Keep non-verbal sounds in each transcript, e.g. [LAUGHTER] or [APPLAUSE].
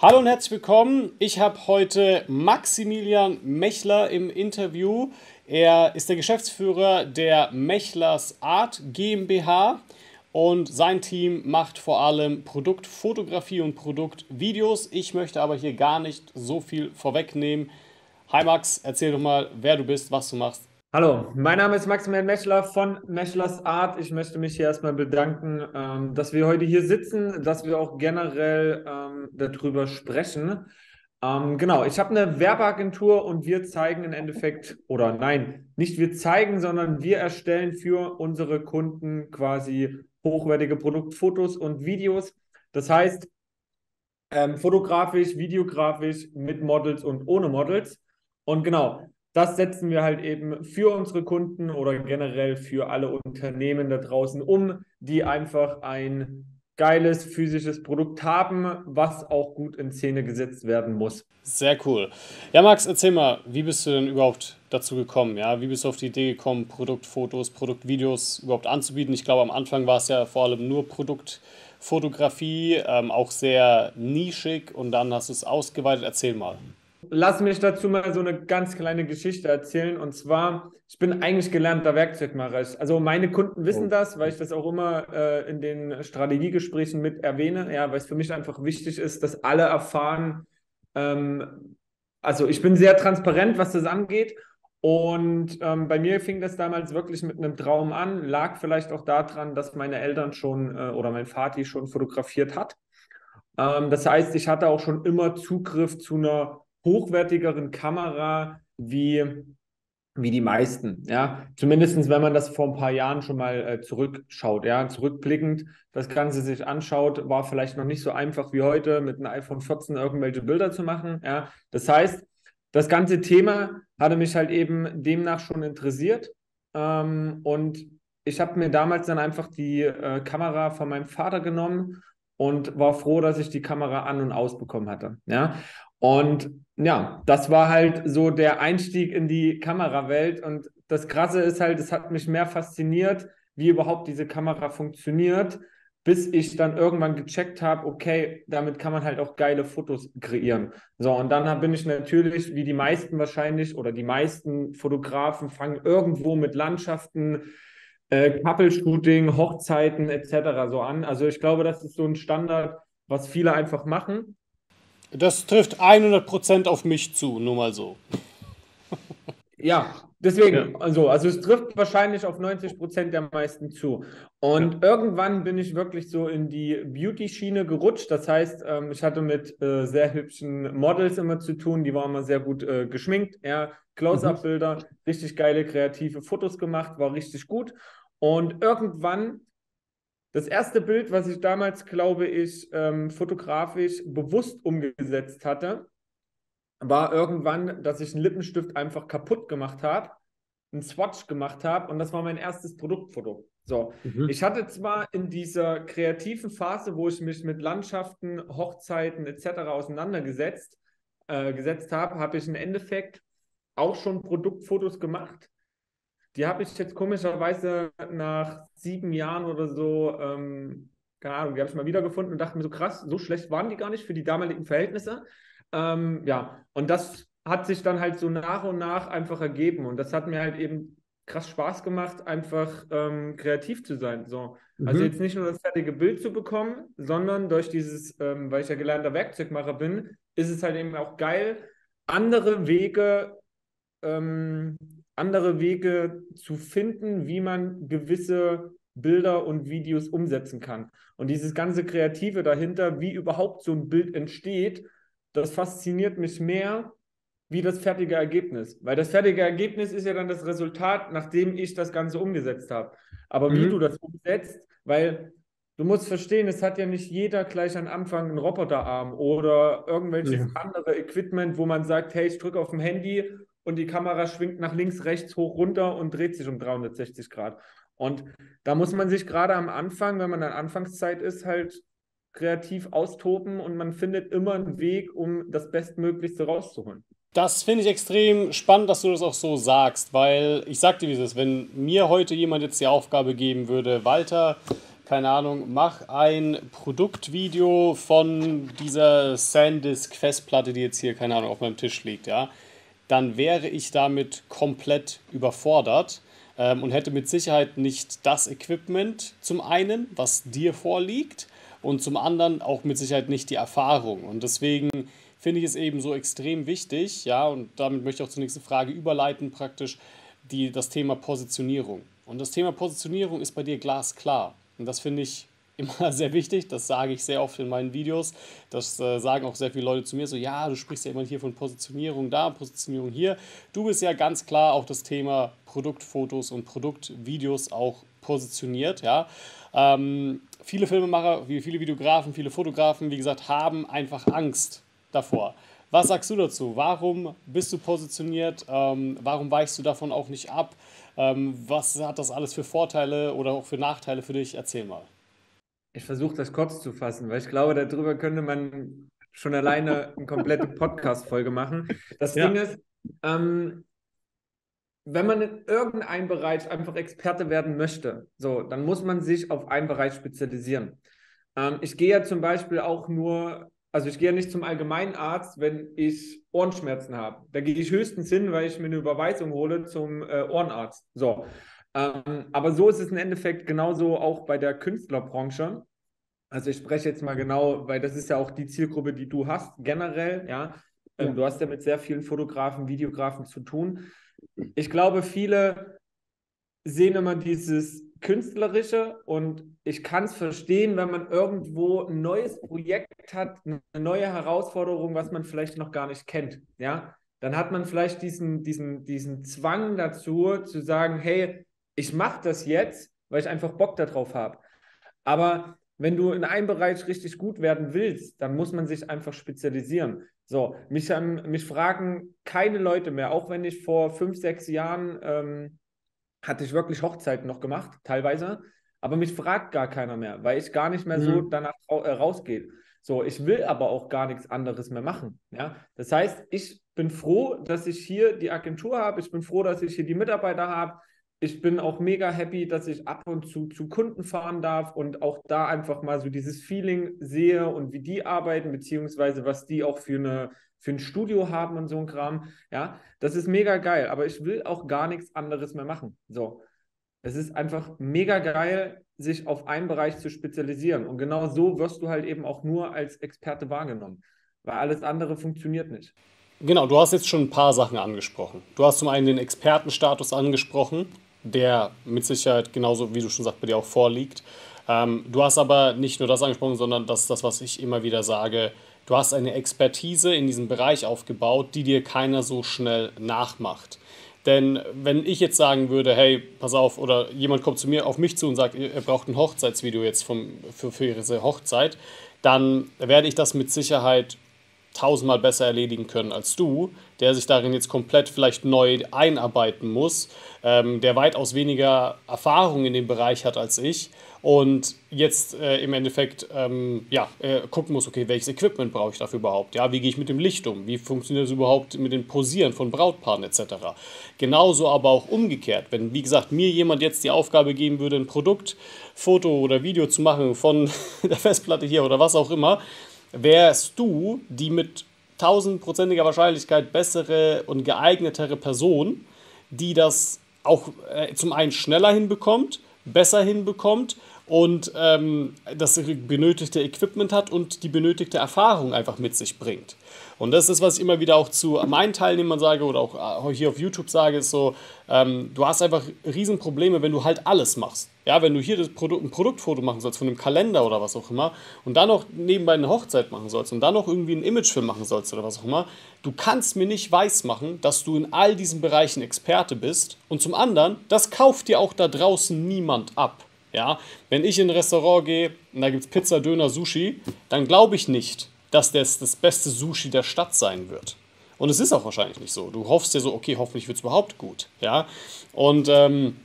Hallo und herzlich willkommen. Ich habe heute Maximilian Mechler im Interview. Er ist der Geschäftsführer der Mechlers Art GmbH und sein Team macht vor allem Produktfotografie und Produktvideos. Ich möchte aber hier gar nicht so viel vorwegnehmen. Hi Max, erzähl doch mal, wer du bist, was du machst. Hallo, mein Name ist Maximilian Mechler von Mechlers Art. Ich möchte mich hier erstmal bedanken, ähm, dass wir heute hier sitzen, dass wir auch generell ähm, darüber sprechen. Ähm, genau, ich habe eine Werbeagentur und wir zeigen im Endeffekt, oder nein, nicht wir zeigen, sondern wir erstellen für unsere Kunden quasi hochwertige Produktfotos und Videos. Das heißt, fotografisch, videografisch, mit Models und ohne Models. Und genau, das setzen wir halt eben für unsere Kunden oder generell für alle Unternehmen da draußen um, die einfach ein geiles physisches Produkt haben, was auch gut in Szene gesetzt werden muss. Sehr cool. Ja, Max, erzähl mal, wie bist du denn überhaupt dazu gekommen? Ja, wie bist du auf die Idee gekommen, Produktfotos, Produktvideos überhaupt anzubieten? Ich glaube, am Anfang war es ja vor allem nur Produktfotografie, ähm, auch sehr nischig und dann hast du es ausgeweitet. Erzähl mal. Lass mich dazu mal so eine ganz kleine Geschichte erzählen. Und zwar, ich bin eigentlich gelernter Werkzeugmacher. Also meine Kunden wissen oh. das, weil ich das auch immer äh, in den Strategiegesprächen mit erwähne. Ja, weil es für mich einfach wichtig ist, dass alle erfahren, ähm, also ich bin sehr transparent, was das angeht. Und ähm, bei mir fing das damals wirklich mit einem Traum an, lag vielleicht auch daran, dass meine Eltern schon äh, oder mein Vati schon fotografiert hat. Ähm, das heißt, ich hatte auch schon immer Zugriff zu einer hochwertigeren Kamera wie, wie die meisten. Ja, zumindest wenn man das vor ein paar Jahren schon mal äh, zurückschaut. Ja, zurückblickend das Ganze sich anschaut, war vielleicht noch nicht so einfach wie heute mit einem iPhone 14 irgendwelche Bilder zu machen. Ja, das heißt, das ganze Thema hatte mich halt eben demnach schon interessiert. Ähm, und ich habe mir damals dann einfach die äh, Kamera von meinem Vater genommen und war froh, dass ich die Kamera an und ausbekommen hatte. Ja, und ja, das war halt so der Einstieg in die Kamerawelt. Und das Krasse ist halt, es hat mich mehr fasziniert, wie überhaupt diese Kamera funktioniert, bis ich dann irgendwann gecheckt habe, okay, damit kann man halt auch geile Fotos kreieren. So, und dann bin ich natürlich, wie die meisten wahrscheinlich oder die meisten Fotografen fangen irgendwo mit Landschaften, äh, Couple-Shooting, Hochzeiten etc. so an. Also ich glaube, das ist so ein Standard, was viele einfach machen. Das trifft 100% auf mich zu, nur mal so. Ja, deswegen, ja. Also, also es trifft wahrscheinlich auf 90% der meisten zu. Und ja. irgendwann bin ich wirklich so in die Beauty-Schiene gerutscht. Das heißt, ähm, ich hatte mit äh, sehr hübschen Models immer zu tun, die waren immer sehr gut äh, geschminkt, ja, Close-Up-Bilder, mhm. richtig geile kreative Fotos gemacht, war richtig gut. Und irgendwann das erste Bild, was ich damals, glaube ich, ähm, fotografisch bewusst umgesetzt hatte, war irgendwann, dass ich einen Lippenstift einfach kaputt gemacht habe, einen Swatch gemacht habe und das war mein erstes Produktfoto. So, mhm. ich hatte zwar in dieser kreativen Phase, wo ich mich mit Landschaften, Hochzeiten etc. auseinandergesetzt äh, gesetzt habe, habe ich im Endeffekt auch schon Produktfotos gemacht, die habe ich jetzt komischerweise nach sieben Jahren oder so, ähm, keine Ahnung, die habe ich mal wiedergefunden und dachte mir so krass, so schlecht waren die gar nicht für die damaligen Verhältnisse. Ähm, ja, und das hat sich dann halt so nach und nach einfach ergeben und das hat mir halt eben krass Spaß gemacht, einfach ähm, kreativ zu sein. So. Also mhm. Also jetzt nicht nur das fertige Bild zu bekommen, sondern durch dieses, ähm, weil ich ja gelernter Werkzeugmacher bin, ist es halt eben auch geil, andere Wege ähm, andere Wege zu finden, wie man gewisse Bilder und Videos umsetzen kann. Und dieses ganze Kreative dahinter, wie überhaupt so ein Bild entsteht, das fasziniert mich mehr wie das fertige Ergebnis. Weil das fertige Ergebnis ist ja dann das Resultat, nachdem ich das Ganze umgesetzt habe. Aber mhm. wie du das umsetzt, weil du musst verstehen, es hat ja nicht jeder gleich am Anfang einen Roboterarm oder irgendwelches ja. andere Equipment, wo man sagt, hey, ich drücke auf dem Handy und die Kamera schwingt nach links, rechts, hoch, runter und dreht sich um 360 Grad. Und da muss man sich gerade am Anfang, wenn man in Anfangszeit ist, halt kreativ austoben und man findet immer einen Weg, um das Bestmöglichste rauszuholen. Das finde ich extrem spannend, dass du das auch so sagst, weil ich sagte wie es ist, wenn mir heute jemand jetzt die Aufgabe geben würde, Walter, keine Ahnung, mach ein Produktvideo von dieser SanDisk Festplatte, die jetzt hier, keine Ahnung, auf meinem Tisch liegt, ja, dann wäre ich damit komplett überfordert ähm, und hätte mit Sicherheit nicht das Equipment zum einen, was dir vorliegt, und zum anderen auch mit Sicherheit nicht die Erfahrung. Und deswegen finde ich es eben so extrem wichtig, ja, und damit möchte ich auch zur nächsten Frage überleiten, praktisch die, das Thema Positionierung. Und das Thema Positionierung ist bei dir glasklar. Und das finde ich immer [LAUGHS] sehr wichtig. Das sage ich sehr oft in meinen Videos. Das äh, sagen auch sehr viele Leute zu mir so, ja, du sprichst ja immer hier von Positionierung da, Positionierung hier. Du bist ja ganz klar auch das Thema Produktfotos und Produktvideos auch positioniert, ja. Ähm, viele Filmemacher, viele Videografen, viele Fotografen, wie gesagt, haben einfach Angst davor. Was sagst du dazu? Warum bist du positioniert? Ähm, warum weichst du davon auch nicht ab? Ähm, was hat das alles für Vorteile oder auch für Nachteile für dich? Erzähl mal. Ich versuche das kurz zu fassen, weil ich glaube, darüber könnte man schon alleine eine komplette Podcast-Folge machen. Das ja. Ding ist, ähm, wenn man in irgendeinem Bereich einfach Experte werden möchte, so, dann muss man sich auf einen Bereich spezialisieren. Ähm, ich gehe ja zum Beispiel auch nur, also ich gehe ja nicht zum Allgemeinarzt, wenn ich Ohrenschmerzen habe. Da gehe ich höchstens hin, weil ich mir eine Überweisung hole zum äh, Ohrenarzt. So. Ähm, aber so ist es im Endeffekt genauso auch bei der Künstlerbranche. Also ich spreche jetzt mal genau, weil das ist ja auch die Zielgruppe, die du hast, generell, ja. Ähm, ja. Du hast ja mit sehr vielen Fotografen, Videografen zu tun. Ich glaube, viele sehen immer dieses Künstlerische und ich kann es verstehen, wenn man irgendwo ein neues Projekt hat, eine neue Herausforderung, was man vielleicht noch gar nicht kennt, ja. Dann hat man vielleicht diesen, diesen, diesen Zwang dazu, zu sagen, hey, ich mache das jetzt, weil ich einfach Bock darauf habe. Aber wenn du in einem Bereich richtig gut werden willst, dann muss man sich einfach spezialisieren. So, mich, ähm, mich fragen keine Leute mehr, auch wenn ich vor fünf, sechs Jahren ähm, hatte ich wirklich Hochzeiten noch gemacht, teilweise, aber mich fragt gar keiner mehr, weil ich gar nicht mehr mhm. so danach äh, rausgehe. So, ich will aber auch gar nichts anderes mehr machen. Ja? Das heißt, ich bin froh, dass ich hier die Agentur habe, ich bin froh, dass ich hier die Mitarbeiter habe, ich bin auch mega happy, dass ich ab und zu zu Kunden fahren darf und auch da einfach mal so dieses Feeling sehe und wie die arbeiten, beziehungsweise was die auch für, eine, für ein Studio haben und so ein Kram. Ja, das ist mega geil, aber ich will auch gar nichts anderes mehr machen. So. Es ist einfach mega geil, sich auf einen Bereich zu spezialisieren. Und genau so wirst du halt eben auch nur als Experte wahrgenommen, weil alles andere funktioniert nicht. Genau, du hast jetzt schon ein paar Sachen angesprochen. Du hast zum einen den Expertenstatus angesprochen der mit Sicherheit genauso, wie du schon sagst, bei dir auch vorliegt. Ähm, du hast aber nicht nur das angesprochen, sondern das ist das, was ich immer wieder sage. Du hast eine Expertise in diesem Bereich aufgebaut, die dir keiner so schnell nachmacht. Denn wenn ich jetzt sagen würde, hey, pass auf, oder jemand kommt zu mir auf mich zu und sagt, er braucht ein Hochzeitsvideo jetzt vom, für, für ihre Hochzeit, dann werde ich das mit Sicherheit tausendmal besser erledigen können als du, der sich darin jetzt komplett vielleicht neu einarbeiten muss, ähm, der weitaus weniger Erfahrung in dem Bereich hat als ich und jetzt äh, im Endeffekt ähm, ja, äh, gucken muss, okay, welches Equipment brauche ich dafür überhaupt? Ja, wie gehe ich mit dem Licht um? Wie funktioniert es überhaupt mit dem Posieren von Brautpaaren etc.? Genauso aber auch umgekehrt, wenn, wie gesagt, mir jemand jetzt die Aufgabe geben würde, ein Produkt, Foto oder Video zu machen von [LAUGHS] der Festplatte hier oder was auch immer, wärst du die mit tausendprozentiger Wahrscheinlichkeit bessere und geeignetere Person, die das auch äh, zum einen schneller hinbekommt, besser hinbekommt und ähm, das benötigte Equipment hat und die benötigte Erfahrung einfach mit sich bringt. Und das ist, was ich immer wieder auch zu meinen Teilnehmern sage oder auch äh, hier auf YouTube sage, ist so, ähm, du hast einfach Riesenprobleme, wenn du halt alles machst. Ja, wenn du hier das Produkt, ein Produktfoto machen sollst von einem Kalender oder was auch immer und dann noch nebenbei eine Hochzeit machen sollst und dann noch irgendwie einen Imagefilm machen sollst oder was auch immer, du kannst mir nicht weismachen, dass du in all diesen Bereichen Experte bist und zum anderen, das kauft dir auch da draußen niemand ab. Ja, wenn ich in ein Restaurant gehe und da gibt es Pizza, Döner, Sushi, dann glaube ich nicht, dass das das beste Sushi der Stadt sein wird. Und es ist auch wahrscheinlich nicht so. Du hoffst ja so, okay, hoffentlich wird es überhaupt gut. Ja? Und ähm,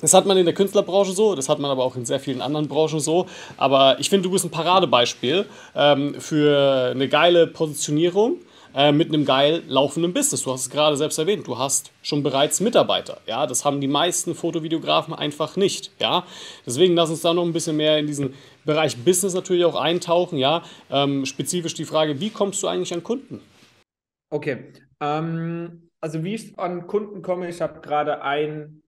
das hat man in der Künstlerbranche so, das hat man aber auch in sehr vielen anderen Branchen so. Aber ich finde, du bist ein Paradebeispiel ähm, für eine geile Positionierung äh, mit einem geil laufenden Business. Du hast es gerade selbst erwähnt, du hast schon bereits Mitarbeiter. Ja, das haben die meisten Fotovideografen einfach nicht. Ja, deswegen lass uns da noch ein bisschen mehr in diesen Bereich Business natürlich auch eintauchen. Ja, ähm, spezifisch die Frage, wie kommst du eigentlich an Kunden? Okay, ähm, also wie ich an Kunden komme, ich habe gerade einen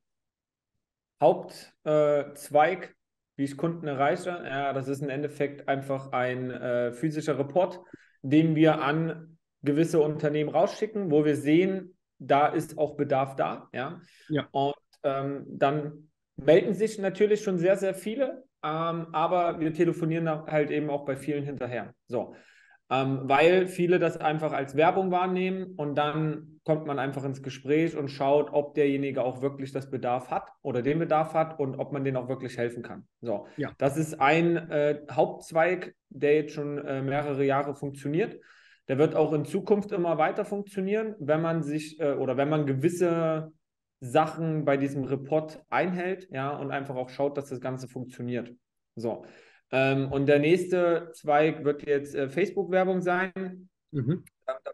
Hauptzweig, äh, wie ich Kunden erreiche. Ja, das ist im Endeffekt einfach ein äh, physischer Report, den wir an gewisse Unternehmen rausschicken, wo wir sehen, da ist auch Bedarf da. Ja. ja. Und ähm, dann melden sich natürlich schon sehr, sehr viele, ähm, aber wir telefonieren halt eben auch bei vielen hinterher. So ähm, weil viele das einfach als Werbung wahrnehmen und dann kommt man einfach ins Gespräch und schaut, ob derjenige auch wirklich das Bedarf hat oder den Bedarf hat und ob man den auch wirklich helfen kann. So, ja. das ist ein äh, Hauptzweig, der jetzt schon äh, mehrere Jahre funktioniert. Der wird auch in Zukunft immer weiter funktionieren, wenn man sich äh, oder wenn man gewisse Sachen bei diesem Report einhält, ja, und einfach auch schaut, dass das Ganze funktioniert. So. Ähm, und der nächste Zweig wird jetzt äh, Facebook-Werbung sein. Mhm.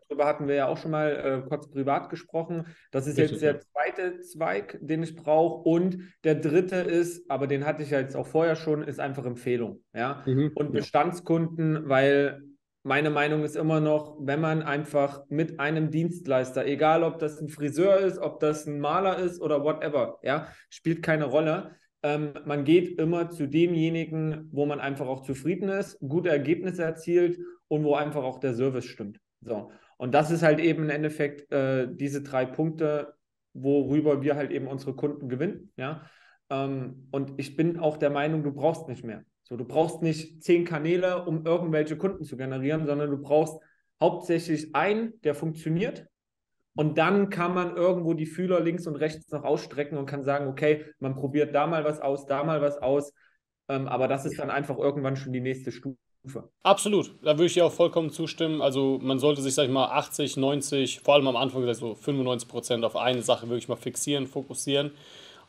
Darüber hatten wir ja auch schon mal äh, kurz privat gesprochen. Das ist Richtig, jetzt der zweite Zweig, den ich brauche. Und der dritte ist, aber den hatte ich ja jetzt auch vorher schon, ist einfach Empfehlung. Ja? Mhm. Und Bestandskunden, weil meine Meinung ist immer noch, wenn man einfach mit einem Dienstleister, egal ob das ein Friseur ist, ob das ein Maler ist oder whatever, ja, spielt keine Rolle ähm, man geht immer zu demjenigen, wo man einfach auch zufrieden ist, gute Ergebnisse erzielt und wo einfach auch der Service stimmt. So. Und das ist halt eben im Endeffekt äh, diese drei Punkte, worüber wir halt eben unsere Kunden gewinnen. Ja? Ähm, und ich bin auch der Meinung, du brauchst nicht mehr. So, du brauchst nicht zehn Kanäle, um irgendwelche Kunden zu generieren, sondern du brauchst hauptsächlich einen, der funktioniert und dann kann man irgendwo die Fühler links und rechts noch ausstrecken und kann sagen, okay, man probiert da mal was aus, da mal was aus. Ähm, aber das ist dann einfach irgendwann schon die nächste Stufe. Absolut, da würde ich dir auch vollkommen zustimmen. Also man sollte sich, sag ich mal, 80, 90, vor allem am Anfang so 95 Prozent auf eine Sache wirklich mal fixieren, fokussieren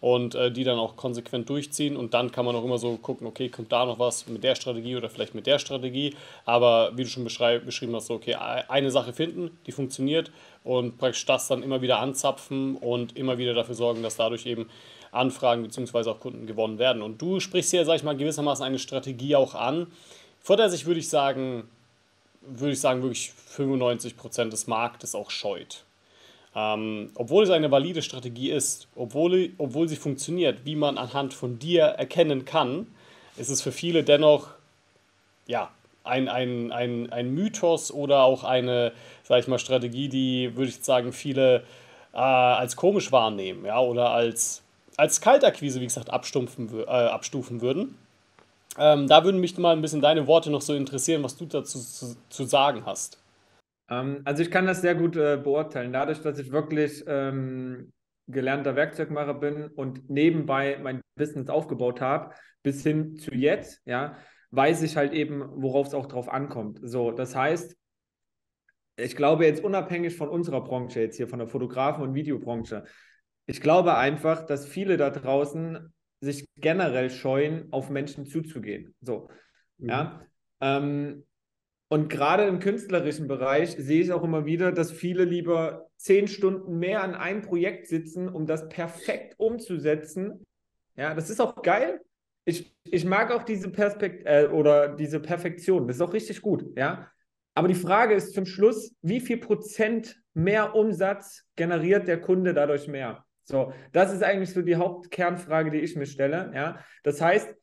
und äh, die dann auch konsequent durchziehen. Und dann kann man auch immer so gucken, okay, kommt da noch was mit der Strategie oder vielleicht mit der Strategie. Aber wie du schon beschrieben hast, so, okay, eine Sache finden, die funktioniert und praktisch das dann immer wieder anzapfen und immer wieder dafür sorgen, dass dadurch eben Anfragen bzw. auch Kunden gewonnen werden. Und du sprichst hier, sag ich mal, gewissermaßen eine Strategie auch an, vor der sich, würde ich sagen, würde ich sagen, wirklich 95% des Marktes auch scheut. Ähm, obwohl es eine valide Strategie ist, obwohl, obwohl sie funktioniert, wie man anhand von dir erkennen kann, ist es für viele dennoch ja, ein, ein, ein, ein Mythos oder auch eine, sag ich mal, Strategie, die, würde ich sagen, viele äh, als komisch wahrnehmen ja, oder als, als Kaltakquise, wie gesagt, abstumpfen, äh, abstufen würden. Ähm, da würden mich mal ein bisschen deine Worte noch so interessieren, was du dazu zu, zu sagen hast. Ähm, also ich kann das sehr gut äh, beurteilen. Dadurch, dass ich wirklich ähm, gelernter Werkzeugmacher bin und nebenbei mein Business aufgebaut habe, bis hin zu jetzt, ja, weiß ich halt eben, worauf es auch drauf ankommt. So, das heißt, ich glaube jetzt unabhängig von unserer Branche jetzt hier, von der Fotografen- und Videobranche, ich glaube einfach, dass viele da draußen sich generell scheuen, auf Menschen zuzugehen. So, mhm. ja. Ähm, und gerade im künstlerischen Bereich sehe ich auch immer wieder, dass viele lieber zehn Stunden mehr an einem Projekt sitzen, um das perfekt umzusetzen. Ja, das ist auch geil. Ich, ich mag auch diese Perspekt äh, oder diese Perfektion. Das ist auch richtig gut, ja. Aber die Frage ist zum Schluss, wie viel Prozent mehr Umsatz generiert der Kunde dadurch mehr? So, das ist eigentlich so die Hauptkernfrage, die ich mir stelle. Ja, das heißt,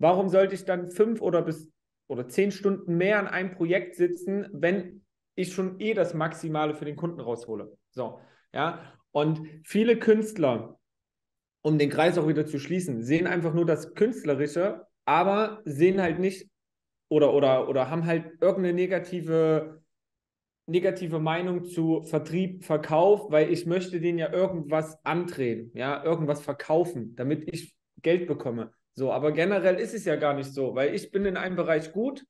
warum sollte ich dann fünf oder bis oder zehn Stunden mehr an einem Projekt sitzen, wenn ich schon eh das Maximale für den Kunden raushole. So, ja. Und viele Künstler, um den Kreis auch wieder zu schließen, sehen einfach nur das Künstlerische, aber sehen halt nicht oder, oder, oder haben halt irgendeine negative, negative Meinung zu Vertrieb, Verkauf, weil ich möchte denen ja irgendwas andrehen, ja, irgendwas verkaufen, damit ich Geld bekomme. So, aber generell ist es ja gar nicht so, weil ich bin in einem Bereich gut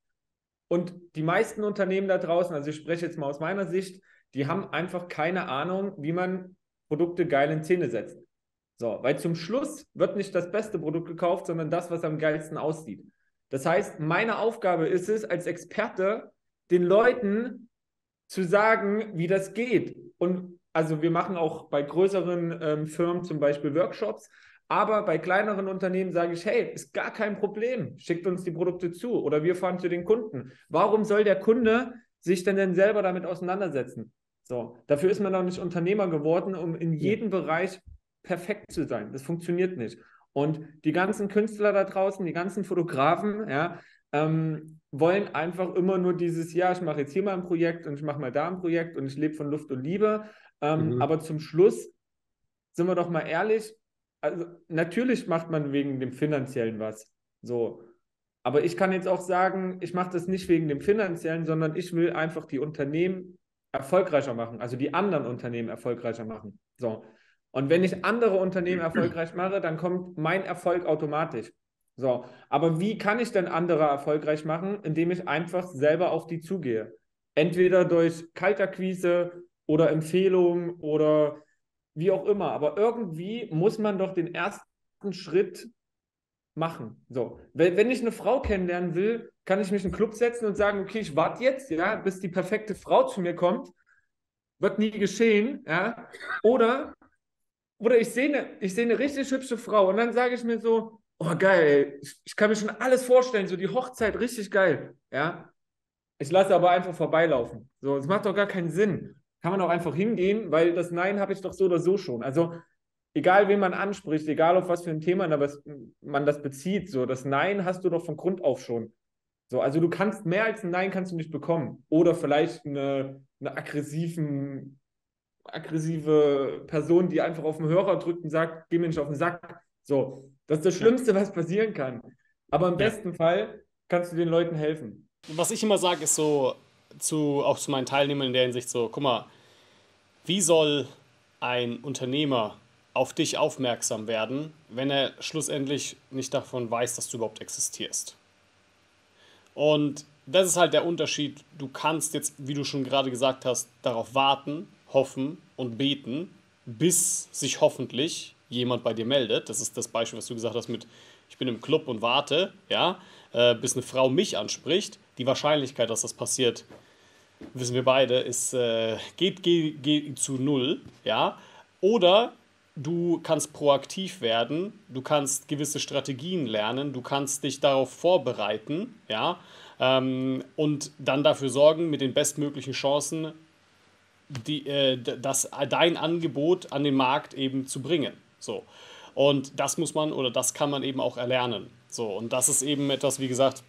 und die meisten Unternehmen da draußen, also ich spreche jetzt mal aus meiner Sicht, die haben einfach keine Ahnung, wie man Produkte geil in Szene setzt. So, weil zum Schluss wird nicht das beste Produkt gekauft, sondern das, was am geilsten aussieht. Das heißt, meine Aufgabe ist es, als Experte den Leuten zu sagen, wie das geht. Und also wir machen auch bei größeren ähm, Firmen zum Beispiel Workshops, aber bei kleineren Unternehmen sage ich, hey, ist gar kein Problem, schickt uns die Produkte zu oder wir fahren zu den Kunden. Warum soll der Kunde sich denn denn selber damit auseinandersetzen? So, dafür ist man doch nicht Unternehmer geworden, um in jedem. Bereich perfekt zu sein. Das funktioniert nicht. Und die ganzen Künstler da draußen, die ganzen Fotografen, ja, ähm, wollen einfach immer nur dieses, ja, ich mache jetzt hier mal ein Projekt und ich mache mal da ein Projekt und ich lebe von Luft und Liebe. Ähm, mhm. Aber zum Schluss, sind wir doch mal ehrlich, also natürlich macht man wegen dem Finanziellen was. So. Aber ich kann jetzt auch sagen, ich mache das nicht wegen dem Finanziellen, sondern ich will einfach die Unternehmen erfolgreicher machen, also die anderen Unternehmen erfolgreicher machen. So. Und wenn ich andere Unternehmen erfolgreich mache, dann kommt mein Erfolg automatisch. So, aber wie kann ich denn andere erfolgreich machen, indem ich einfach selber auf die zugehe? Entweder durch Kalterquise oder Empfehlungen oder wie auch immer. Aber irgendwie muss man doch den ersten Schritt machen. So, wenn, ich eine Frau kennenlernen will, kann ich mich in einen Club setzen und sagen, okay, ich warte jetzt, ja, bis die perfekte Frau zu mir kommt. Wird nie geschehen, ja. Oder, oder ich sehe eine, sehe eine richtig hübsche Frau und dann sage ich mir so, oh geil, ich, ich kann mir schon alles vorstellen, so die Hochzeit richtig geil, ja. Ich lasse aber einfach vorbeilaufen. So, es macht doch gar keinen Sinn kann man auch einfach hingehen, weil das Nein habe ich doch so oder so schon. Also egal, wen man anspricht, egal auf was für ein Thema man das bezieht, so das Nein hast du doch von Grund auf schon. So, also du kannst mehr als ein Nein kannst du nicht bekommen. Oder vielleicht eine, eine aggressiven, aggressive Person, die einfach auf den Hörer drückt und sagt, geh mir nicht auf den Sack. So, das ist das Schlimmste, was passieren kann. Aber im besten Fall kannst du den Leuten helfen. Was ich immer sage, ist so, zu, auch zu meinen Teilnehmern in der Hinsicht so, guck mal, wie soll ein Unternehmer auf dich aufmerksam werden, wenn er schlussendlich nicht davon weiß, dass du überhaupt existierst? Und das ist halt der Unterschied. Du kannst jetzt, wie du schon gerade gesagt hast, darauf warten, hoffen und beten, bis sich hoffentlich jemand bei dir meldet. Das ist das Beispiel, was du gesagt hast mit, ich bin im Club und warte, ja, äh, bis eine Frau mich anspricht. Die Wahrscheinlichkeit, dass das passiert, wissen wir beide, ist, äh, geht, geht, geht zu null, ja. Oder du kannst proaktiv werden, du kannst gewisse Strategien lernen, du kannst dich darauf vorbereiten, ja, ähm, und dann dafür sorgen, mit den bestmöglichen Chancen, die, äh, das, dein Angebot an den Markt eben zu bringen. So. Und das muss man oder das kann man eben auch erlernen. So, und das ist eben etwas, wie gesagt,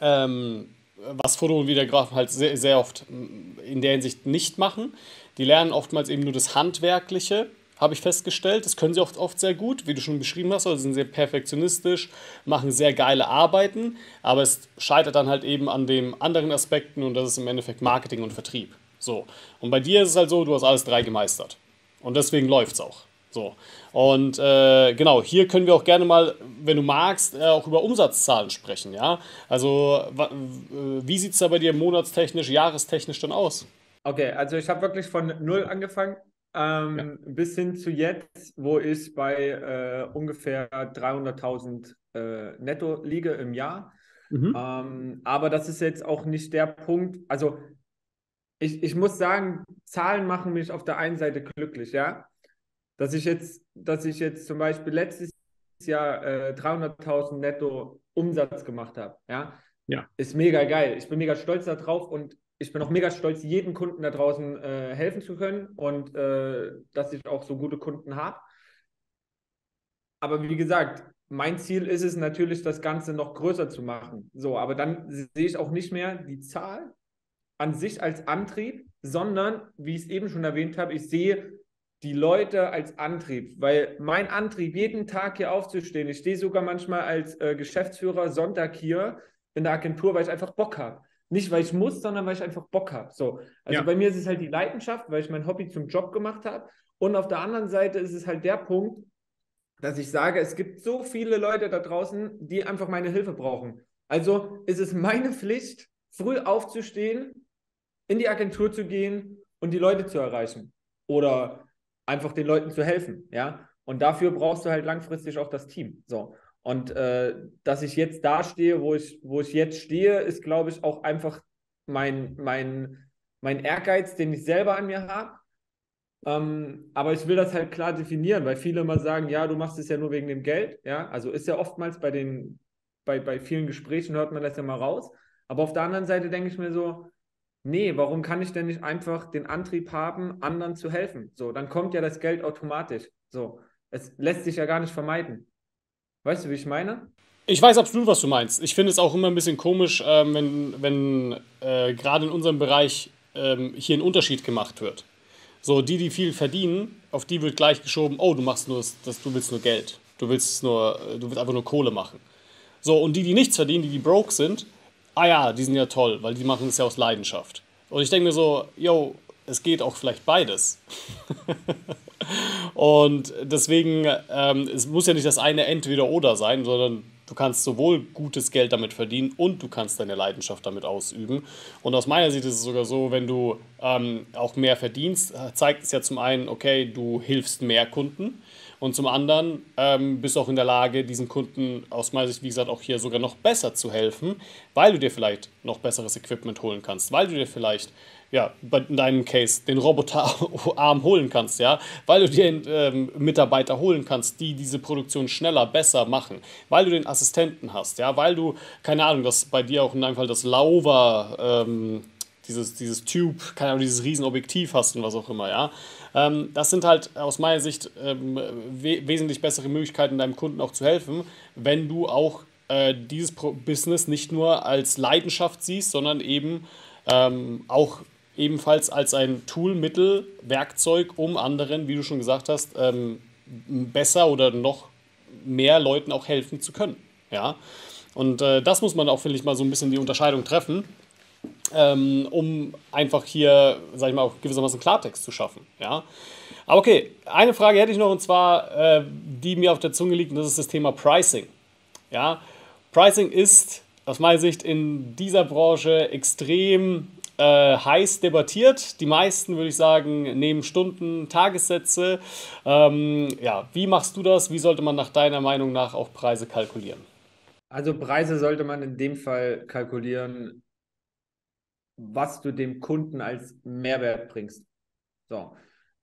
ähm, was Foto- und Videografen halt sehr, sehr oft in der Hinsicht nicht machen. Die lernen oftmals eben nur das Handwerkliche, habe ich festgestellt. Das können sie oft, oft sehr gut, wie du schon beschrieben hast. Also sind sehr perfektionistisch, machen sehr geile Arbeiten, aber es scheitert dann halt eben an den anderen Aspekten und das ist im Endeffekt Marketing und Vertrieb. So. Und bei dir ist es halt so, du hast alles drei gemeistert. Und deswegen läuft es auch. So. Und äh, genau, hier können wir auch gerne mal, wenn du magst, äh, auch über Umsatzzahlen sprechen. Ja? Also, wie sieht es da bei dir monatstechnisch, jahrestechnisch dann aus? Okay, also ich habe wirklich von null angefangen ähm, ja. bis hin zu jetzt, wo ich bei äh, ungefähr 300.000 äh, netto liege im Jahr. Mhm. Ähm, aber das ist jetzt auch nicht der Punkt. Also, ich, ich muss sagen, Zahlen machen mich auf der einen Seite glücklich, ja dass ich jetzt, dass ich jetzt zum Beispiel letztes Jahr äh, 300.000 netto Umsatz gemacht habe, ja, ja, ist mega geil. Ich bin mega stolz darauf und ich bin auch mega stolz, jedem Kunden da draußen äh, helfen zu können und äh, dass ich auch so gute Kunden habe. Aber wie gesagt, mein Ziel ist es natürlich, das Ganze noch größer zu machen. So, aber dann sehe ich auch nicht mehr die Zahl an sich als Antrieb, sondern, wie ich es eben schon erwähnt habe, ich sehe die Leute als Antrieb, weil mein Antrieb, jeden Tag hier aufzustehen, ich stehe sogar manchmal als äh, Geschäftsführer Sonntag hier in der Agentur, weil ich einfach Bock habe. Nicht, weil ich muss, sondern weil ich einfach Bock habe. So. Also ja. bei mir ist es halt die Leidenschaft, weil ich mein Hobby zum Job gemacht habe. Und auf der anderen Seite ist es halt der Punkt, dass ich sage, es gibt so viele Leute da draußen, die einfach meine Hilfe brauchen. Also ist es meine Pflicht, früh aufzustehen, in die Agentur zu gehen und die Leute zu erreichen. Oder einfach den Leuten zu helfen, ja. Und dafür brauchst du halt langfristig auch das Team. So. Und äh, dass ich jetzt da stehe, wo ich, wo ich jetzt stehe, ist, glaube ich, auch einfach mein, mein, mein Ehrgeiz, den ich selber an mir habe. Ähm, aber ich will das halt klar definieren, weil viele immer sagen, ja, du machst es ja nur wegen dem Geld. Ja, also ist ja oftmals bei den, bei, bei vielen Gesprächen hört man das ja mal raus. Aber auf der anderen Seite denke ich mir so, nee, warum kann ich denn nicht einfach den Antrieb haben, anderen zu helfen? So, dann kommt ja das Geld automatisch. So, es lässt sich ja gar nicht vermeiden. Weißt du, wie ich meine? Ich weiß absolut, was du meinst. Ich finde es auch immer ein bisschen komisch, ähm, wenn, wenn äh, gerade in unserem Bereich ähm, hier ein Unterschied gemacht wird. So, die, die viel verdienen, auf die wird gleich geschoben, oh, du machst nur das, du willst nur Geld. Du willst nur, du willst einfach nur Kohle machen. So, und die, die nichts verdienen, die, die broke sind, ah ja, die sind ja toll, weil die machen es ja aus Leidenschaft. Und ich denke mir so, yo, es geht auch vielleicht beides. [LAUGHS] und deswegen, ähm, es muss ja nicht das eine entweder oder sein, sondern Du kannst sowohl gutes Geld damit verdienen und du kannst deine Leidenschaft damit ausüben. Und aus meiner Sicht ist es sogar so, wenn du ähm, auch mehr verdienst, zeigt es ja zum einen, okay, du hilfst mehr Kunden. Und zum anderen ähm, bist du auch in der Lage, diesen Kunden aus meiner Sicht, wie gesagt, auch hier sogar noch besser zu helfen, weil du dir vielleicht noch besseres Equipment holen kannst, weil du dir vielleicht ja, in deinem Case den Roboterarm [LAUGHS] holen kannst, ja, weil du dir ähm, Mitarbeiter holen kannst, die diese Produktion schneller, besser machen, weil du den Assistenten hast, ja, weil du, keine Ahnung, dass bei dir auch in deinem Fall das Lauver, ähm, dieses, dieses Tube, keine Ahnung, dieses Riesenobjektiv hast und was auch immer, ja. Ähm, das sind halt aus meiner Sicht ähm, we wesentlich bessere Möglichkeiten, deinem Kunden auch zu helfen, wenn du auch äh, dieses Pro Business nicht nur als Leidenschaft siehst, sondern eben ähm, auch ebenfalls als ein Tool, Mittel, Werkzeug, um anderen, wie du schon gesagt hast, ähm, besser oder noch mehr Leuten auch helfen zu können. Ja? Und äh, das muss man auch, finde ich, mal so ein bisschen die Unterscheidung treffen, ähm, um einfach hier, sag ich mal, auch gewissermaßen Klartext zu schaffen. Ja? Aber okay, eine Frage hätte ich noch und zwar, äh, die mir auf der Zunge liegt, und das ist das Thema Pricing. Ja? Pricing ist aus meiner Sicht in dieser Branche extrem äh, heiß debattiert. Die meisten, würde ich sagen, nehmen Stunden, Tagessätze. Ähm, ja, wie machst du das? Wie sollte man nach deiner Meinung nach auch Preise kalkulieren? Also Preise sollte man in dem Fall kalkulieren, was du dem Kunden als Mehrwert bringst. So.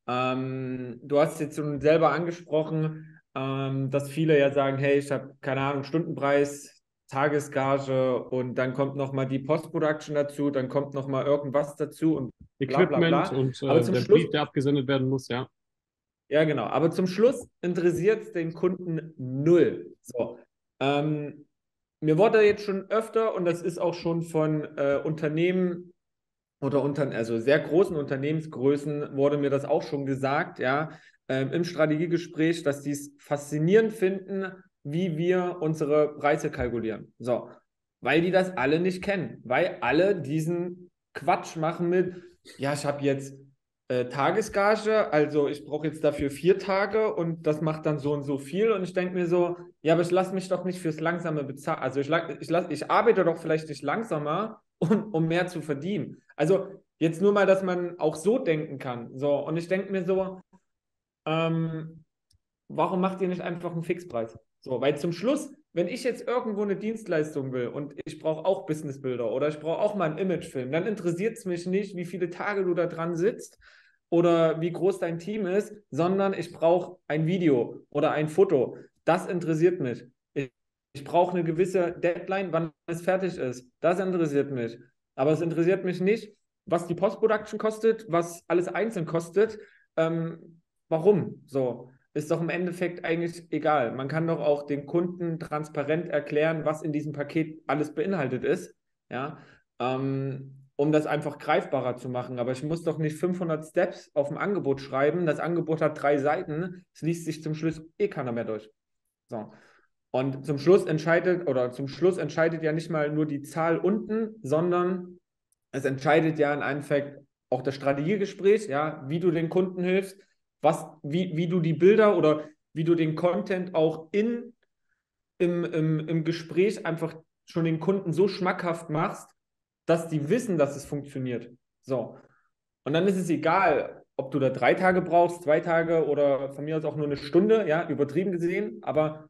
Ähm, du hast jetzt schon selber angesprochen, ähm, dass viele ja sagen, hey, ich habe keine Ahnung, Stundenpreis Tagesgage und dann kommt nochmal die Post-Production dazu, dann kommt nochmal irgendwas dazu und Equipment bla, bla, bla. und äh, der Schluss, Brief, der abgesendet werden muss, ja. Ja, genau. Aber zum Schluss interessiert es den Kunden null. So. Ähm, mir wurde jetzt schon öfter, und das ist auch schon von äh, Unternehmen oder unter, also sehr großen Unternehmensgrößen, wurde mir das auch schon gesagt, ja, ähm, im Strategiegespräch, dass die es faszinierend finden, wie wir unsere Preise kalkulieren. So, weil die das alle nicht kennen, weil alle diesen Quatsch machen mit, ja, ich habe jetzt äh, Tagesgage, also ich brauche jetzt dafür vier Tage und das macht dann so und so viel und ich denke mir so, ja, aber ich lasse mich doch nicht fürs Langsame bezahlen. Also ich, ich, lass, ich arbeite doch vielleicht nicht langsamer, [LAUGHS] um, um mehr zu verdienen. Also jetzt nur mal, dass man auch so denken kann. So, und ich denke mir so, ähm, warum macht ihr nicht einfach einen Fixpreis? So, weil zum Schluss, wenn ich jetzt irgendwo eine Dienstleistung will und ich brauche auch Businessbilder oder ich brauche auch mal einen Imagefilm, dann interessiert es mich nicht, wie viele Tage du da dran sitzt oder wie groß dein Team ist, sondern ich brauche ein Video oder ein Foto. Das interessiert mich. Ich, brauche eine gewisse Deadline, wann es fertig ist. Das interessiert mich. Aber es interessiert mich nicht, was die Post-Production kostet, was alles einzeln kostet. Ähm, warum? So ist doch im Endeffekt eigentlich egal. Man kann doch auch den Kunden transparent erklären, was in diesem Paket alles beinhaltet ist, ja, ähm, um das einfach greifbarer zu machen. Aber ich muss doch nicht 500 Steps auf dem Angebot schreiben. Das Angebot hat drei Seiten. Es liest sich zum Schluss eh keiner mehr durch. So. Und zum Schluss entscheidet oder zum Schluss entscheidet ja nicht mal nur die Zahl unten, sondern es entscheidet ja im Endeffekt auch das Strategiegespräch, ja, wie du den Kunden hilfst, was, wie, wie du die Bilder oder wie du den Content auch in, im, im, im Gespräch einfach schon den Kunden so schmackhaft machst, dass die wissen, dass es funktioniert. So. Und dann ist es egal, ob du da drei Tage brauchst, zwei Tage oder von mir aus auch nur eine Stunde, ja, übertrieben gesehen, aber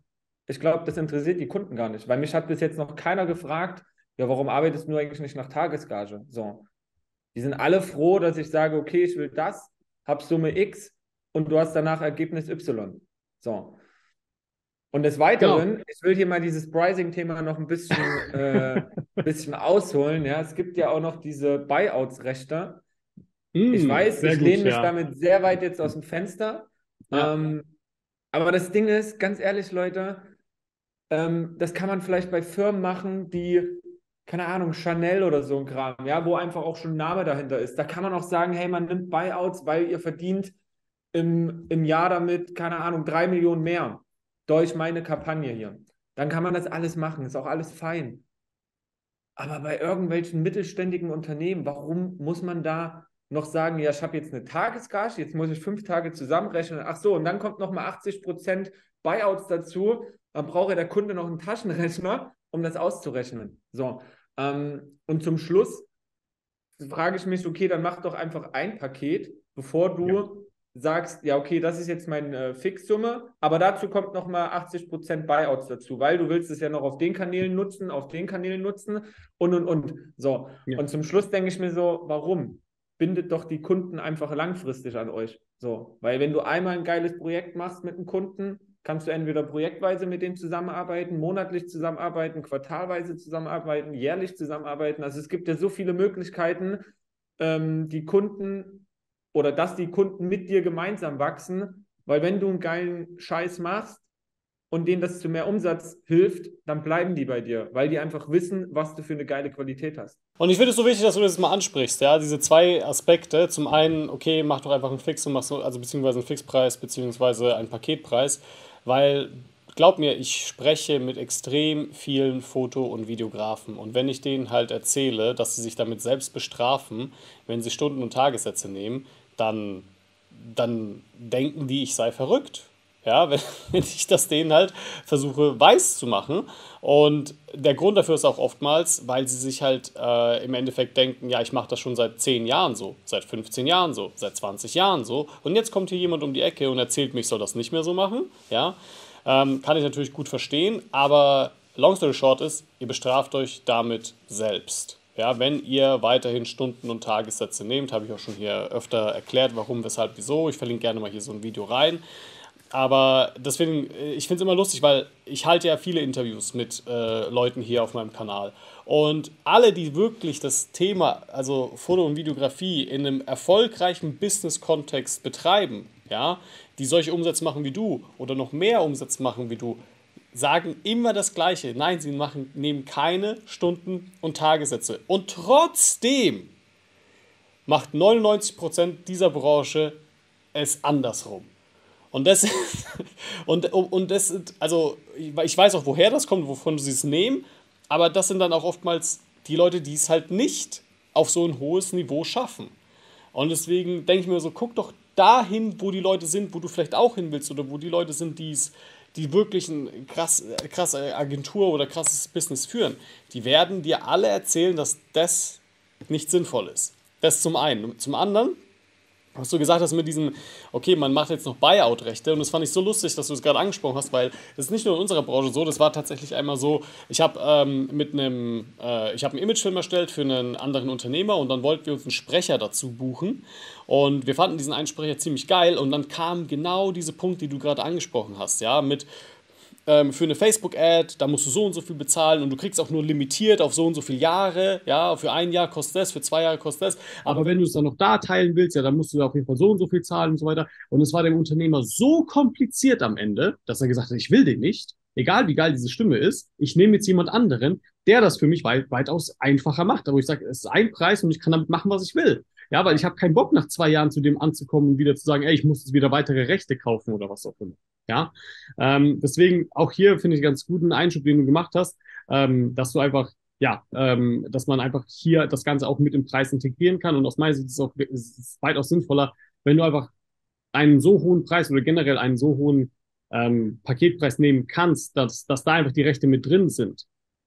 ich glaube, das interessiert die Kunden gar nicht, weil mich hat bis jetzt noch keiner gefragt, ja, warum arbeitest du eigentlich nicht nach Tagesgage? So. Die sind alle froh, dass ich sage, okay, ich will das, habe Summe X und du hast danach Ergebnis Y. So. Und des Weiteren, genau. ich will hier mal dieses Pricing-Thema noch ein bisschen, [LAUGHS] äh, bisschen ausholen. Ja, es gibt ja auch noch diese Buyouts-Rechte. Mm, ich weiß, ich lehne mich ja. damit sehr weit jetzt aus dem Fenster. Ja. Ähm, aber das Ding ist, ganz ehrlich, Leute, ähm, das kann man vielleicht bei Firmen machen, die, keine Ahnung, Chanel oder so ein Kram, ja, wo einfach auch schon ein Name dahinter ist. Da kann man auch sagen, hey, man nimmt Buyouts, weil ihr verdient im, im Jahr damit, keine Ahnung, drei Millionen mehr durch meine Kampagne hier. Dann kann man das alles machen, ist auch alles fein. Aber bei irgendwelchen mittelständigen Unternehmen, warum muss man da noch sagen, ja, ich habe jetzt eine Tagesgage, jetzt muss ich fünf Tage zusammenrechnen. Ach so, und dann kommt nochmal 80 Prozent Buyouts dazu. Dann braucht ja der Kunde noch einen Taschenrechner, um das auszurechnen. So. Ähm, und zum Schluss frage ich mich, okay, dann mach doch einfach ein Paket, bevor du ja sagst, ja, okay, das ist jetzt meine äh, Fixsumme, aber dazu kommt nochmal 80% Buyouts dazu, weil du willst es ja noch auf den Kanälen nutzen, auf den Kanälen nutzen und, und, und. So. Ja. Und zum Schluss denke ich mir so, warum? Bindet doch die Kunden einfach langfristig an euch. So. Weil wenn du einmal ein geiles Projekt machst mit einem Kunden, kannst du entweder projektweise mit dem zusammenarbeiten, monatlich zusammenarbeiten, quartalweise zusammenarbeiten, jährlich zusammenarbeiten. Also es gibt ja so viele Möglichkeiten, ähm, die Kunden oder dass die Kunden mit dir gemeinsam wachsen, weil wenn du einen geilen Scheiß machst und denen das zu mehr Umsatz hilft, dann bleiben die bei dir, weil die einfach wissen, was du für eine geile Qualität hast. Und ich finde es so wichtig, dass du das mal ansprichst, ja, diese zwei Aspekte. Zum einen, okay, mach doch einfach einen Fix und mach so, also beziehungsweise einen Fixpreis, beziehungsweise einen Paketpreis, weil glaub mir, ich spreche mit extrem vielen Foto- und Videografen. Und wenn ich denen halt erzähle, dass sie sich damit selbst bestrafen, wenn sie Stunden- und Tagessätze nehmen, dann, dann denken die, ich sei verrückt. Ja, [LAUGHS] wenn, wenn ich das denen halt versuche weiß zu machen. Und der Grund dafür ist auch oftmals, weil sie sich halt äh, im Endeffekt denken, ja, ich mache das schon seit 10 Jahren so, seit 15 Jahren so, seit 20 Jahren so. Und jetzt kommt hier jemand um die Ecke und erzählt mir, ich soll das nicht mehr so machen. Ja, ähm, kann ich natürlich gut verstehen, aber long story short ist, ihr bestraft euch damit selbst. Ja, wenn ihr weiterhin Stunden- und Tagessätze nehmt, habe ich auch schon hier öfter erklärt, warum, weshalb, wieso. Ich verlinke gerne mal hier so ein Video rein. Aber deswegen, äh, ich finde es immer lustig, weil ich halte ja viele Interviews mit äh, Leuten hier auf meinem Kanal. Und alle, die wirklich das Thema, also Foto und Videografie in einem erfolgreichen Business-Kontext betreiben, ja, die solche Umsätze machen wie du oder noch mehr Umsätze machen wie du, sagen immer das Gleiche. Nein, sie machen, nehmen keine Stunden- und Tagessätze. Und trotzdem macht 99% dieser Branche es andersrum. Und das, [LAUGHS] und, und das, also ich weiß auch, woher das kommt, wovon sie es nehmen, aber das sind dann auch oftmals die Leute, die es halt nicht auf so ein hohes Niveau schaffen. Und deswegen denke ich mir so, guck doch dahin, wo die Leute sind, wo du vielleicht auch hin willst oder wo die Leute sind, die es die wirklich eine krass, krasse Agentur oder krasses Business führen, die werden dir alle erzählen, dass das nicht sinnvoll ist. Das zum einen. Zum anderen was du gesagt hast mit diesem, okay, man macht jetzt noch Buyout-Rechte und das fand ich so lustig, dass du es gerade angesprochen hast, weil das ist nicht nur in unserer Branche so, das war tatsächlich einmal so, ich habe ähm, mit einem, äh, ich habe einen Imagefilm erstellt für einen anderen Unternehmer und dann wollten wir uns einen Sprecher dazu buchen und wir fanden diesen Einsprecher ziemlich geil und dann kam genau diese Punkt, die du gerade angesprochen hast, ja, mit ähm, für eine Facebook-Ad, da musst du so und so viel bezahlen und du kriegst auch nur limitiert auf so und so viele Jahre, ja, für ein Jahr kostet das, für zwei Jahre kostet das, aber wenn du es dann noch da teilen willst, ja, dann musst du auf jeden Fall so und so viel zahlen und so weiter. Und es war dem Unternehmer so kompliziert am Ende, dass er gesagt hat, ich will den nicht, egal wie geil diese Stimme ist, ich nehme jetzt jemand anderen, der das für mich weit, weitaus einfacher macht, aber ich sage, es ist ein Preis und ich kann damit machen, was ich will. Ja, weil ich habe keinen Bock, nach zwei Jahren zu dem anzukommen und wieder zu sagen, ey, ich muss jetzt wieder weitere Rechte kaufen oder was auch immer. Ja, ähm, deswegen auch hier finde ich ganz guten Einschub, den du gemacht hast, ähm, dass du einfach, ja, ähm, dass man einfach hier das Ganze auch mit im Preis integrieren kann. Und aus meiner Sicht ist es auch ist es weitaus sinnvoller, wenn du einfach einen so hohen Preis oder generell einen so hohen ähm, Paketpreis nehmen kannst, dass, dass da einfach die Rechte mit drin sind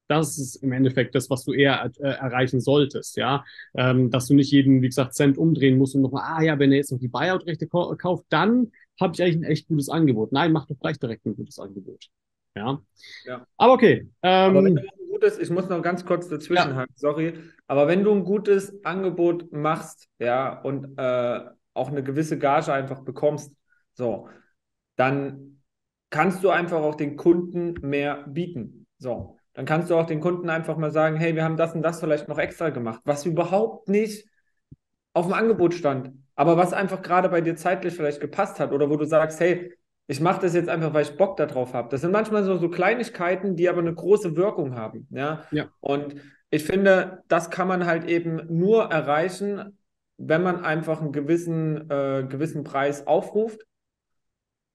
das ist im Endeffekt das, was du eher äh, erreichen solltest, ja. Ähm, dass du nicht jeden, wie gesagt, Cent umdrehen musst und nochmal, ah ja, wenn er jetzt noch die Buyout-Rechte kauft, dann habe ich eigentlich ein echt gutes Angebot. Nein, mach doch gleich direkt ein gutes Angebot. Ja. ja. Aber okay. Ähm, Aber wenn du gutes, ich muss noch ganz kurz dazwischen ja. sorry, aber wenn du ein gutes Angebot machst, ja, und äh, auch eine gewisse Gage einfach bekommst, so, dann kannst du einfach auch den Kunden mehr bieten. So, dann kannst du auch den Kunden einfach mal sagen, hey, wir haben das und das vielleicht noch extra gemacht, was überhaupt nicht auf dem Angebot stand, aber was einfach gerade bei dir zeitlich vielleicht gepasst hat oder wo du sagst, hey, ich mache das jetzt einfach, weil ich Bock darauf habe. Das sind manchmal so, so Kleinigkeiten, die aber eine große Wirkung haben. Ja? ja. Und ich finde, das kann man halt eben nur erreichen, wenn man einfach einen gewissen, äh, gewissen Preis aufruft.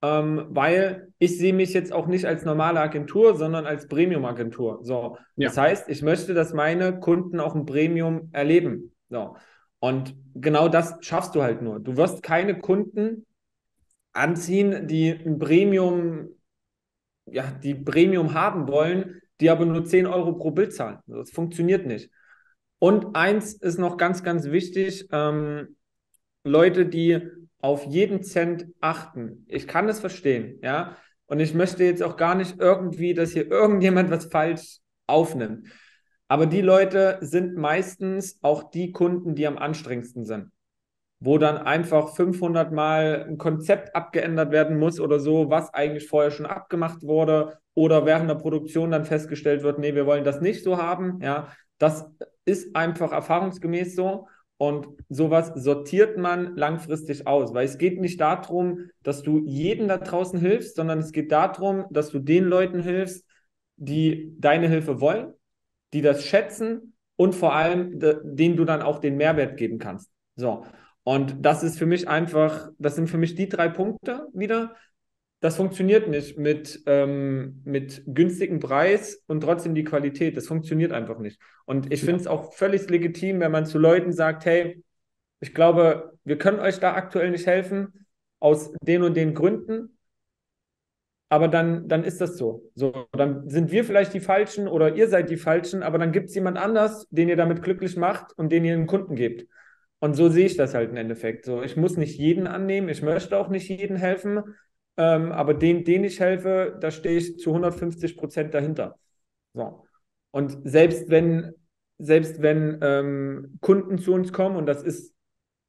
Ähm, weil ich sehe mich jetzt auch nicht als normale Agentur, sondern als Premium-Agentur. So. Ja. Das heißt, ich möchte, dass meine Kunden auch ein Premium erleben. So. Und genau das schaffst du halt nur. Du wirst keine Kunden anziehen, die ein Premium, ja, die Premium haben wollen, die aber nur 10 Euro pro Bild zahlen. Das funktioniert nicht. Und eins ist noch ganz, ganz wichtig, ähm, Leute, die auf jeden Cent achten. Ich kann das verstehen, ja. Und ich möchte jetzt auch gar nicht irgendwie, dass hier irgendjemand was falsch aufnimmt. Aber die Leute sind meistens auch die Kunden, die am anstrengendsten sind wo dann einfach 500 Mal ein Konzept abgeändert werden muss oder so, was eigentlich vorher schon abgemacht wurde oder während der Produktion dann festgestellt wird, nee, wir wollen das nicht so haben. Ja, das ist einfach erfahrungsgemäß so. Und sowas sortiert man langfristig aus, weil es geht nicht darum, dass du jedem da draußen hilfst, sondern es geht darum, dass du den Leuten hilfst, die deine Hilfe wollen, die das schätzen und vor allem, denen du dann auch den Mehrwert geben kannst. So. Und das ist für mich einfach, das sind für mich die drei Punkte wieder. Das funktioniert nicht mit, ähm, mit günstigem Preis und trotzdem die Qualität. Das funktioniert einfach nicht. Und ich ja. finde es auch völlig legitim, wenn man zu Leuten sagt, hey, ich glaube, wir können euch da aktuell nicht helfen, aus den und den Gründen. Aber dann, dann ist das so. so. Dann sind wir vielleicht die Falschen oder ihr seid die Falschen, aber dann gibt es jemand anders, den ihr damit glücklich macht und den ihr den Kunden gebt. Und so sehe ich das halt im Endeffekt. So, ich muss nicht jeden annehmen, ich möchte auch nicht jedem helfen, ähm, aber den, den ich helfe, da stehe ich zu 150 Prozent dahinter. So. Und selbst wenn, selbst wenn ähm, Kunden zu uns kommen, und das ist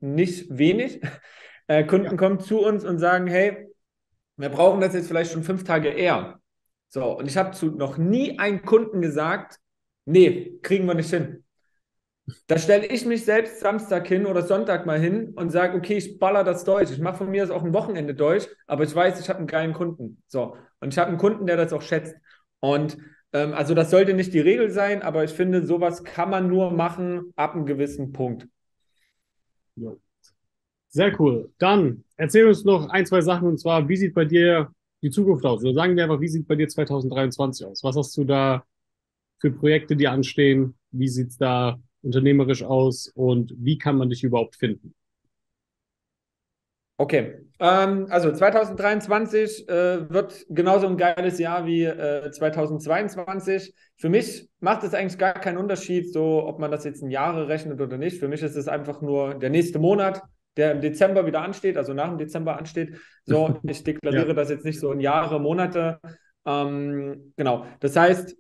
nicht wenig, [LAUGHS] äh, Kunden ja. kommen zu uns und sagen, hey, wir brauchen das jetzt vielleicht schon fünf Tage eher. So, und ich habe zu noch nie einen Kunden gesagt, nee, kriegen wir nicht hin. Da stelle ich mich selbst Samstag hin oder Sonntag mal hin und sage, okay, ich baller das durch. Ich mache von mir aus auch ein Wochenende durch, aber ich weiß, ich habe einen geilen Kunden. So. Und ich habe einen Kunden, der das auch schätzt. Und ähm, also das sollte nicht die Regel sein, aber ich finde, sowas kann man nur machen ab einem gewissen Punkt. Ja. Sehr cool. Dann erzähl uns noch ein, zwei Sachen und zwar, wie sieht bei dir die Zukunft aus? Oder sagen wir einfach, wie sieht bei dir 2023 aus? Was hast du da für Projekte, die anstehen? Wie sieht es da unternehmerisch aus und wie kann man dich überhaupt finden? Okay, ähm, also 2023 äh, wird genauso ein geiles Jahr wie äh, 2022. Für mich macht es eigentlich gar keinen Unterschied, so ob man das jetzt in Jahre rechnet oder nicht. Für mich ist es einfach nur der nächste Monat, der im Dezember wieder ansteht, also nach dem Dezember ansteht. So, [LAUGHS] ich deklariere ja. das jetzt nicht so in Jahre, Monate. Ähm, genau, das heißt,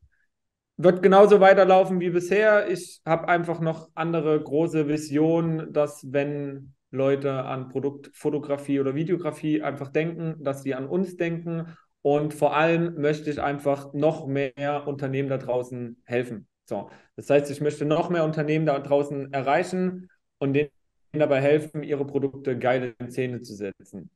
wird genauso weiterlaufen wie bisher. Ich habe einfach noch andere große Visionen, dass wenn Leute an Produktfotografie oder Videografie einfach denken, dass sie an uns denken. Und vor allem möchte ich einfach noch mehr Unternehmen da draußen helfen. So, das heißt, ich möchte noch mehr Unternehmen da draußen erreichen und denen dabei helfen, ihre Produkte geil in Szene zu setzen.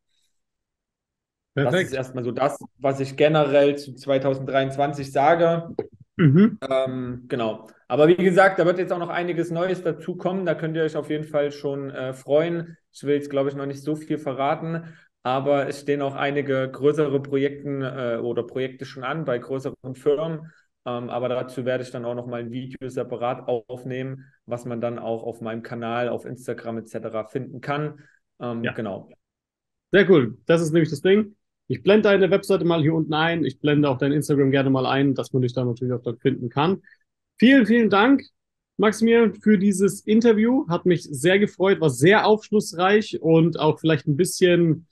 Perfekt. Das ist erstmal so das, was ich generell zu 2023 sage. Mhm. Ähm, genau. Aber wie gesagt, da wird jetzt auch noch einiges Neues dazukommen. Da könnt ihr euch auf jeden Fall schon äh, freuen. Ich will jetzt, glaube ich, noch nicht so viel verraten, aber es stehen auch einige größere Projekte äh, oder Projekte schon an bei größeren Firmen. Ähm, aber dazu werde ich dann auch noch mal ein Video separat aufnehmen, was man dann auch auf meinem Kanal, auf Instagram etc. finden kann. Ähm, ja. Genau. Sehr cool. Das ist nämlich das Ding. Ich blende deine Webseite mal hier unten ein. Ich blende auch dein Instagram gerne mal ein, dass man dich da natürlich auch dort finden kann. Vielen, vielen Dank, Maximilian, für dieses Interview. Hat mich sehr gefreut, war sehr aufschlussreich und auch vielleicht ein bisschen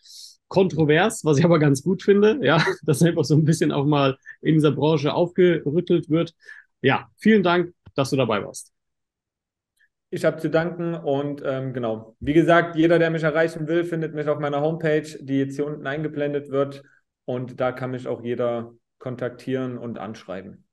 kontrovers, was ich aber ganz gut finde, ja, [LAUGHS] dass einfach so ein bisschen auch mal in dieser Branche aufgerüttelt wird. Ja, vielen Dank, dass du dabei warst. Ich habe zu danken und ähm, genau, wie gesagt, jeder, der mich erreichen will, findet mich auf meiner Homepage, die jetzt hier unten eingeblendet wird. Und da kann mich auch jeder kontaktieren und anschreiben.